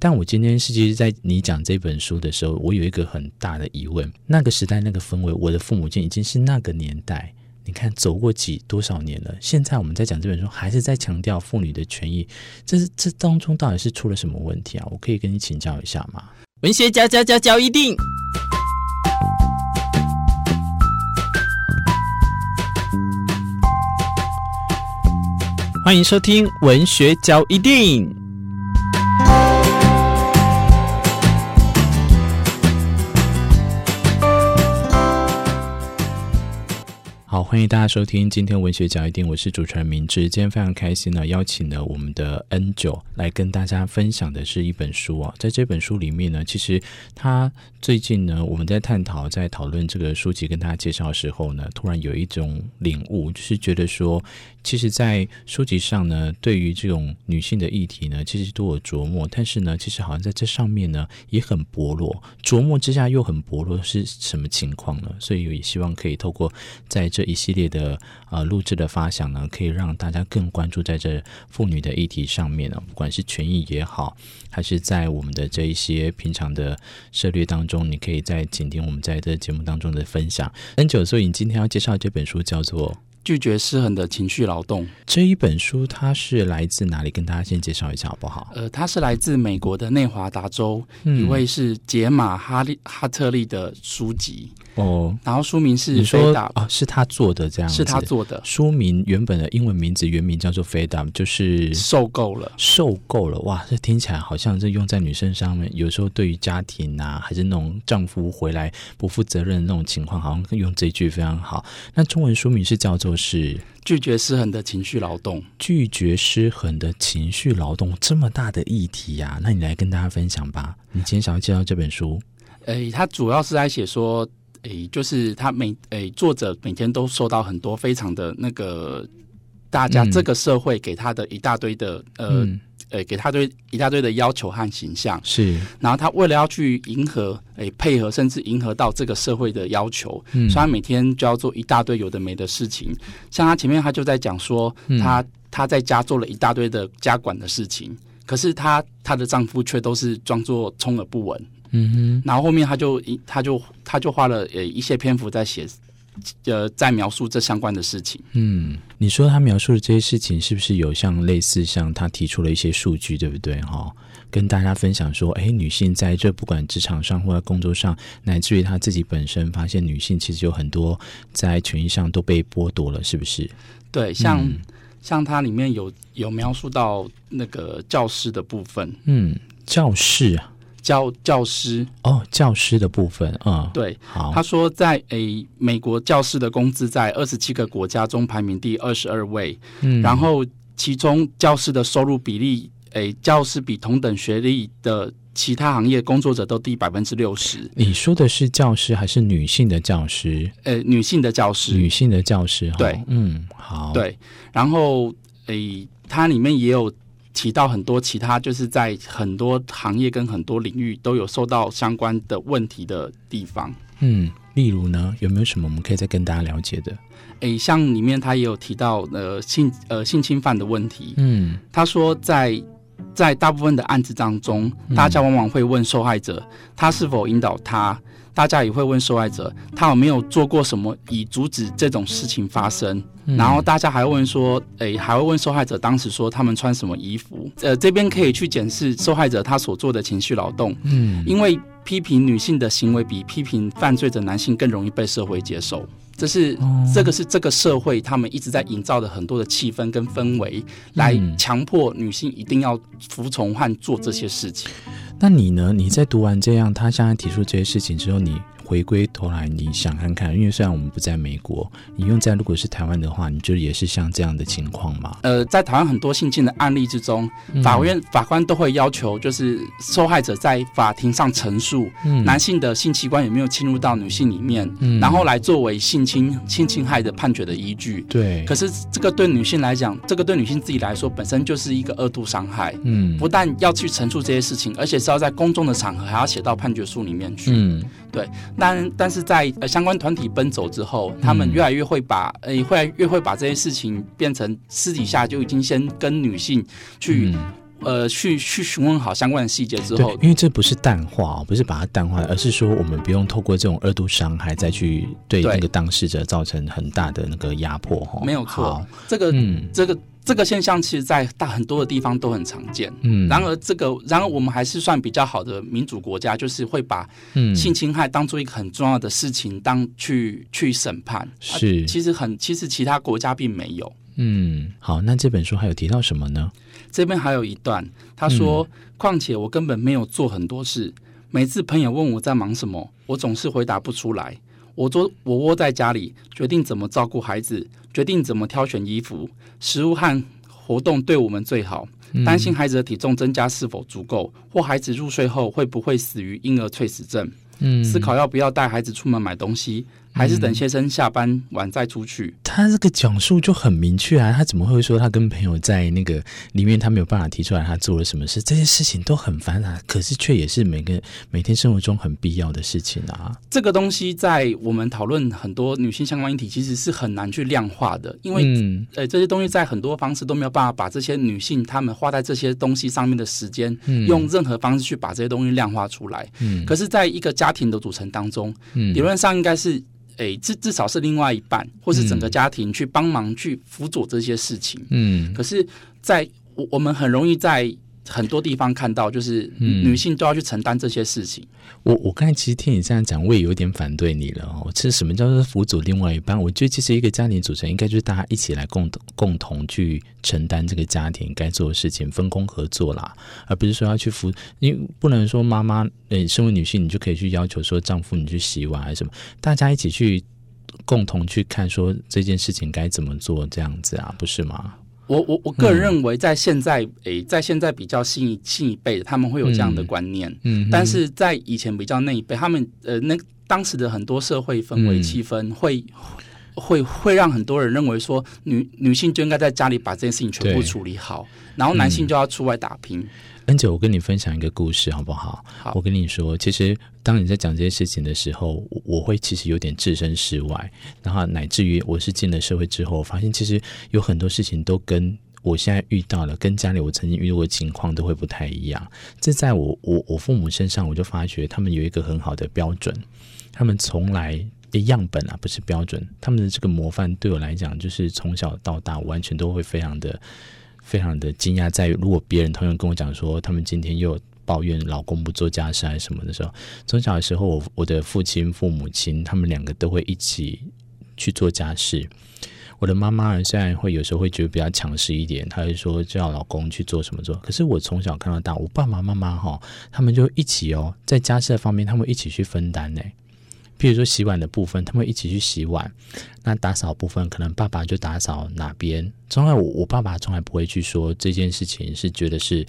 但我今天是其实，在你讲这本书的时候，我有一个很大的疑问：那个时代、那个氛围，我的父母亲已经是那个年代，你看走过几多少年了？现在我们在讲这本书，还是在强调妇女的权益，这是这当中到底是出了什么问题啊？我可以跟你请教一下吗？文学家家家教一定。欢迎收听文学交一定。好，欢迎大家收听今天文学角一定，我是主持人明志。今天非常开心呢，邀请了我们的 N 九来跟大家分享的是一本书啊。在这本书里面呢，其实他最近呢，我们在探讨、在讨论这个书籍跟大家介绍的时候呢，突然有一种领悟，就是觉得说，其实，在书籍上呢，对于这种女性的议题呢，其实都有琢磨，但是呢，其实好像在这上面呢，也很薄弱，琢磨之下又很薄弱，是什么情况呢？所以也希望可以透过在这一系列的呃录制的发想呢，可以让大家更关注在这妇女的议题上面呢，不管是权益也好，还是在我们的这一些平常的涉猎当中，你可以在倾听我们在这节目当中的分享。n 九所以你今天要介绍这本书叫做。拒绝失衡的情绪劳动这一本书，它是来自哪里？跟大家先介绍一下好不好？呃，它是来自美国的内华达州，一位是杰玛哈利哈特利的书籍哦。然后书名是你说啊、哦，是他做的这样子，是他做的。书名原本的英文名字原名叫做 “Fed Up”，就是受够了，受够了。哇，这听起来好像是用在女生上面。有时候对于家庭啊，还是那种丈夫回来不负责任的那种情况，好像用这句非常好。那中文书名是叫做。是拒绝失衡的情绪劳动，拒绝失衡的情绪劳动，这么大的议题呀、啊，那你来跟大家分享吧。你今天想要介绍这本书，诶，他主要是在写说，诶，就是他每诶作者每天都收到很多非常的那个大家这个社会给他的一大堆的、嗯、呃。嗯诶，给他堆一大堆的要求和形象是，然后他为了要去迎合，诶，配合甚至迎合到这个社会的要求，嗯，所以他每天就要做一大堆有的没的事情。像他前面他就在讲说，他他在家做了一大堆的家管的事情，可是她她的丈夫却都是装作充耳不闻，嗯哼。然后后面他就一他就他就花了呃一些篇幅在写。呃，在描述这相关的事情。嗯，你说他描述的这些事情，是不是有像类似像他提出了一些数据，对不对？哈，跟大家分享说，哎，女性在这不管职场上或者工作上，乃至于她自己本身，发现女性其实有很多在权益上都被剥夺了，是不是？对，像、嗯、像他里面有有描述到那个教师的部分。嗯，教师啊。教教师哦，教师的部分啊，嗯、对，好，他说在诶美国教师的工资在二十七个国家中排名第二十二位，嗯，然后其中教师的收入比例，诶，教师比同等学历的其他行业工作者都低百分之六十。你说的是教师还是女性的教师？呃，女性的教师，女性的教师，对，嗯，好，对，然后诶，它里面也有。提到很多其他，就是在很多行业跟很多领域都有受到相关的问题的地方。嗯，例如呢，有没有什么我们可以再跟大家了解的？诶，像里面他也有提到呃性呃性侵犯的问题。嗯，他说在在大部分的案子当中，大家往往会问受害者，他是否引导他。大家也会问受害者，他有没有做过什么以阻止这种事情发生？嗯、然后大家还会问说，诶、欸，还会问受害者当时说他们穿什么衣服？呃，这边可以去检视受害者他所做的情绪劳动。嗯，因为批评女性的行为比批评犯罪的男性更容易被社会接受。这是、哦、这个是这个社会他们一直在营造的很多的气氛跟氛围，来强迫女性一定要服从和做这些事情。那你呢？你在读完这样，他现在提出这些事情之后，你回归头来，你想看看，因为虽然我们不在美国，你用在如果是台湾的话，你觉得也是像这样的情况吗？呃，在台湾很多性侵的案例之中，法院、嗯、法官都会要求，就是受害者在法庭上陈述，嗯、男性的性器官有没有侵入到女性里面，嗯、然后来作为性侵性侵害的判决的依据。对。可是这个对女性来讲，这个对女性自己来说，本身就是一个二度伤害。嗯。不但要去陈述这些事情，而且。是要在公众的场合，还要写到判决书里面去。嗯，对。但但是在呃相关团体奔走之后，他们越来越会把，呃，会越会把这些事情变成私底下就已经先跟女性去呃去去询问好相关的细节之后，因为这不是淡化，不是把它淡化，而是说我们不用透过这种二度伤害再去对那个当事者造成很大的那个压迫哈。没有错，这个嗯。这个。这个现象其实，在大很多的地方都很常见。嗯，然而这个，然而我们还是算比较好的民主国家，就是会把性侵害当做一个很重要的事情，当去去审判。是，其实很，其实其他国家并没有。嗯，好，那这本书还有提到什么呢？这边还有一段，他说：“况且我根本没有做很多事，每次朋友问我在忙什么，我总是回答不出来。我做，我窝在家里，决定怎么照顾孩子。”决定怎么挑选衣服、食物和活动对我们最好。担心孩子的体重增加是否足够，或孩子入睡后会不会死于婴儿猝死症。嗯，思考要不要带孩子出门买东西。还是等先生下班晚再出去。他这个讲述就很明确啊，他怎么会说他跟朋友在那个里面，他没有办法提出来他做了什么事？这些事情都很烦啊，可是却也是每个每天生活中很必要的事情啊。这个东西在我们讨论很多女性相关议题，其实是很难去量化的，因为、嗯、呃这些东西在很多方式都没有办法把这些女性她们花在这些东西上面的时间，嗯、用任何方式去把这些东西量化出来。嗯，可是在一个家庭的组成当中，嗯、理论上应该是。哎，至至少是另外一半，或是整个家庭去帮忙去辅佐这些事情。嗯，可是在，在我我们很容易在。很多地方看到，就是女性都要去承担这些事情。嗯、我我刚才其实听你这样讲，我也有点反对你了哦。其实什么叫做辅佐另外一半？我觉得其实一个家庭组成应该就是大家一起来共同共同去承担这个家庭该做的事情，分工合作啦，而不是说要去辅。因为不能说妈妈，呃，身为女性，你就可以去要求说丈夫你去洗碗还是什么？大家一起去共同去看说这件事情该怎么做，这样子啊，不是吗？我我我个人认为，在现在诶、在现在比较新一新一辈的，他们会有这样的观念。嗯，但是在以前比较那一辈，他们呃，那当时的很多社会氛围气氛会、嗯、会会让很多人认为说，女女性就应该在家里把这件事情全部处理好，然后男性就要出外打拼。嗯恩姐，我跟你分享一个故事好不好？好，我跟你说，其实当你在讲这些事情的时候，我会其实有点置身事外，然后乃至于我是进了社会之后，发现其实有很多事情都跟我现在遇到了，跟家里我曾经遇到过的情况都会不太一样。这在我我我父母身上，我就发觉他们有一个很好的标准，他们从来的样本啊不是标准，他们的这个模范对我来讲，就是从小到大完全都会非常的。非常的惊讶，在于如果别人同样跟我讲说，他们今天又抱怨老公不做家事还是什么的时候，从小的时候，我我的父亲、父母亲他们两个都会一起去做家事。我的妈妈虽然会有时候会觉得比较强势一点，她会说叫老公去做什么做。可是我从小看到大，我爸爸妈妈哈，他们就一起哦，在家事的方面，他们一起去分担呢。譬如说洗碗的部分，他们一起去洗碗；那打扫部分，可能爸爸就打扫哪边。从来我我爸爸从来不会去说这件事情是觉得是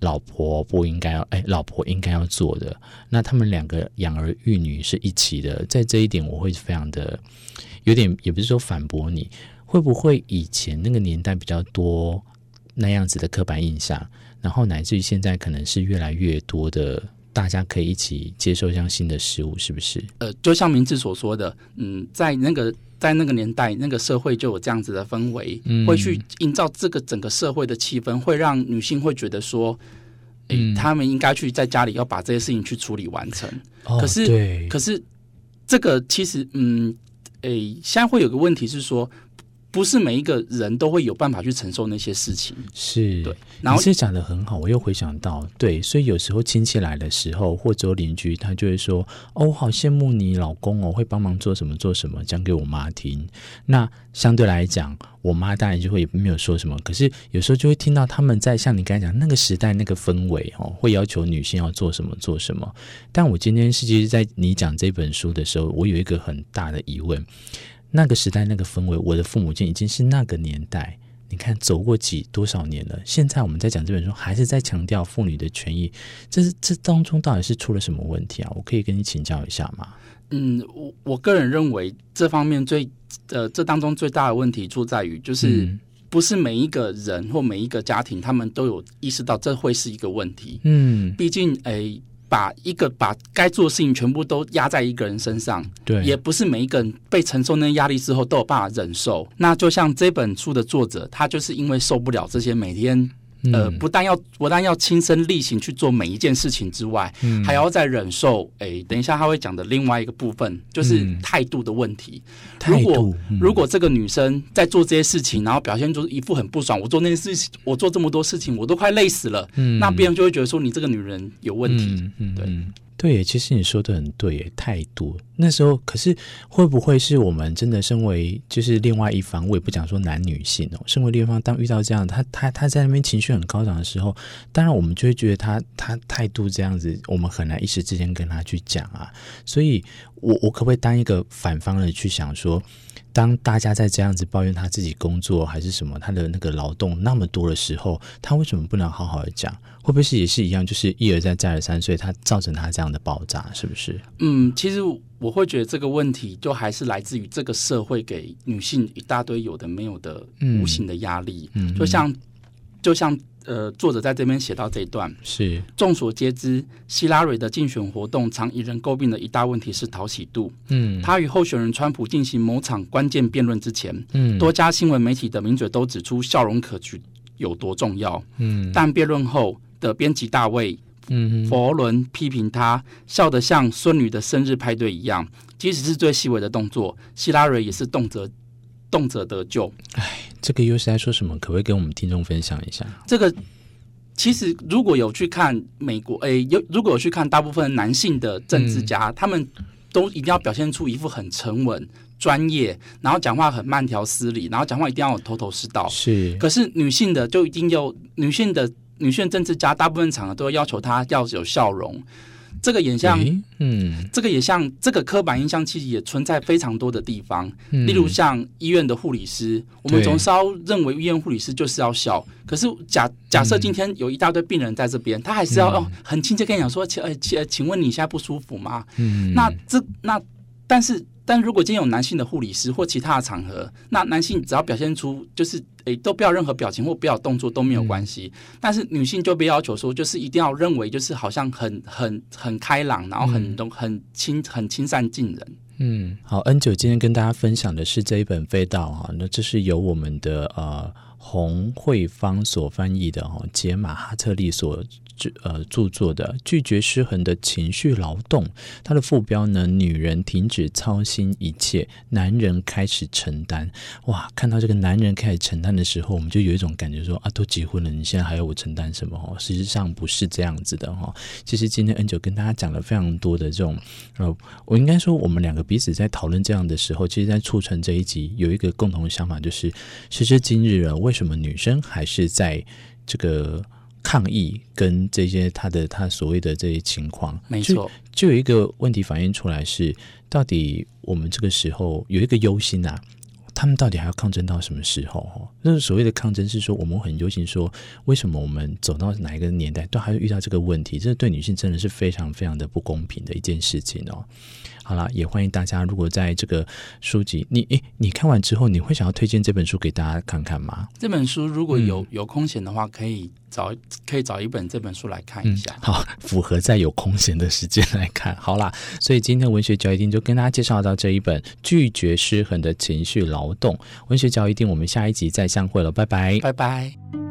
老婆不应该要，哎，老婆应该要做的。那他们两个养儿育女是一起的，在这一点我会非常的有点，也不是说反驳你，会不会以前那个年代比较多那样子的刻板印象，然后乃至于现在可能是越来越多的。大家可以一起接受这样新的事物，是不是？呃，就像明志所说的，嗯，在那个在那个年代，那个社会就有这样子的氛围，嗯、会去营造这个整个社会的气氛，会让女性会觉得说，哎、欸，她、嗯、们应该去在家里要把这些事情去处理完成。哦、可是，可是这个其实，嗯，诶、欸，现在会有个问题是说。不是每一个人都会有办法去承受那些事情，是对。然后你是讲的很好，我又回想到，对，所以有时候亲戚来的时候，或者邻居他就会说：“哦，我好羡慕你老公哦，会帮忙做什么做什么，讲给我妈听。”那相对来讲，我妈当然就会也没有说什么。可是有时候就会听到他们在像你刚才讲那个时代那个氛围哦，会要求女性要做什么做什么。但我今天是其实，在你讲这本书的时候，我有一个很大的疑问。那个时代，那个氛围，我的父母亲已经是那个年代。你看，走过几多少年了？现在我们在讲这本书，还是在强调妇女的权益。这是这当中到底是出了什么问题啊？我可以跟你请教一下吗？嗯，我我个人认为，这方面最呃，这当中最大的问题出在于，就是不是每一个人或每一个家庭，他们都有意识到这会是一个问题。嗯，毕竟，诶、欸。把一个把该做的事情全部都压在一个人身上，对，也不是每一个人被承受那些压力之后都有办法忍受。那就像这本书的作者，他就是因为受不了这些每天呃，不但要不但要亲身力行去做每一件事情之外，嗯、还要再忍受。哎、欸，等一下他会讲的另外一个部分就是态度的问题。嗯、如果、嗯、如果这个女生在做这些事情，然后表现出一副很不爽，我做那些事情，我做这么多事情，我都快累死了。嗯，那别人就会觉得说你这个女人有问题。嗯嗯，对。对，其实你说的很对，态度。那时候，可是会不会是我们真的身为就是另外一方？我也不讲说男女性哦，身为另一方，当遇到这样，他他他在那边情绪很高涨的时候，当然我们就会觉得他他态度这样子，我们很难一时之间跟他去讲啊。所以我我可不可以当一个反方的去想说？当大家在这样子抱怨他自己工作还是什么，他的那个劳动那么多的时候，他为什么不能好好的讲？会不会是也是一样，就是一而再再而三，所以他造成他这样的爆炸，是不是？嗯，其实我会觉得这个问题就还是来自于这个社会给女性一大堆有的没有的无形的压力，嗯，就像就像。呃，作者在这边写到这一段是众所皆知，希拉蕊的竞选活动常引人诟病的一大问题是讨喜度。嗯，他与候选人川普进行某场关键辩论之前，嗯，多家新闻媒体的名嘴都指出笑容可掬有多重要。嗯，但辩论后的编辑大卫，嗯，佛伦批评他笑得像孙女的生日派对一样，即使是最细微的动作，希拉蕊也是动辄动辄得救。哎。这个又是在说什么？可不可以跟我们听众分享一下？这个其实如果有去看美国，诶，有如果有去看大部分男性的政治家，嗯、他们都一定要表现出一副很沉稳、专业，然后讲话很慢条斯理，然后讲话一定要有头头是道。是，可是女性的就一定有女性的女性政治家，大部分场合都要要求她要有笑容。这个也像，嗯，这个也像，这个刻板印象其实也存在非常多的地方。嗯、例如像医院的护理师，我们总是要认为医院护理师就是要笑。可是假假设今天有一大堆病人在这边，嗯、他还是要哦很亲切跟你讲说，请呃请请问你现在不舒服吗？嗯，那这那但是。但如果今天有男性的护理师或其他的场合，那男性只要表现出就是诶，都不要任何表情或不要动作都没有关系。嗯、但是女性就被要求说，就是一定要认为就是好像很很很开朗，然后很很很亲很亲善近人。嗯，好，N 九今天跟大家分享的是这一本《飞道》哈，那这是由我们的呃洪慧芳所翻译的哈，杰玛哈特利所。呃，著作的拒绝失衡的情绪劳动，它的副标呢，女人停止操心一切，男人开始承担。哇，看到这个男人开始承担的时候，我们就有一种感觉说啊，都结婚了，你现在还要我承担什么？哦，实际上不是这样子的哈。其实今天 N 九跟大家讲了非常多的这种，呃，我应该说我们两个彼此在讨论这样的时候，其实在促成这一集有一个共同的想法，就是时至今日了，为什么女生还是在这个？抗议跟这些他的他所谓的这些情况，没错，就有一个问题反映出来是，到底我们这个时候有一个忧心啊，他们到底还要抗争到什么时候？哈，那所谓的抗争是说，我们很忧心说，为什么我们走到哪一个年代都还会遇到这个问题？这对女性真的是非常非常的不公平的一件事情哦。好了，也欢迎大家，如果在这个书籍，你诶，你看完之后，你会想要推荐这本书给大家看看吗？这本书如果有有空闲的话，可以找可以找一本这本书来看一下。嗯、好，符合在有空闲的时间来看。好啦，所以今天文学嚼一定就跟大家介绍到这一本《拒绝失衡的情绪劳动》。文学嚼一定，我们下一集再相会了，拜拜，拜拜。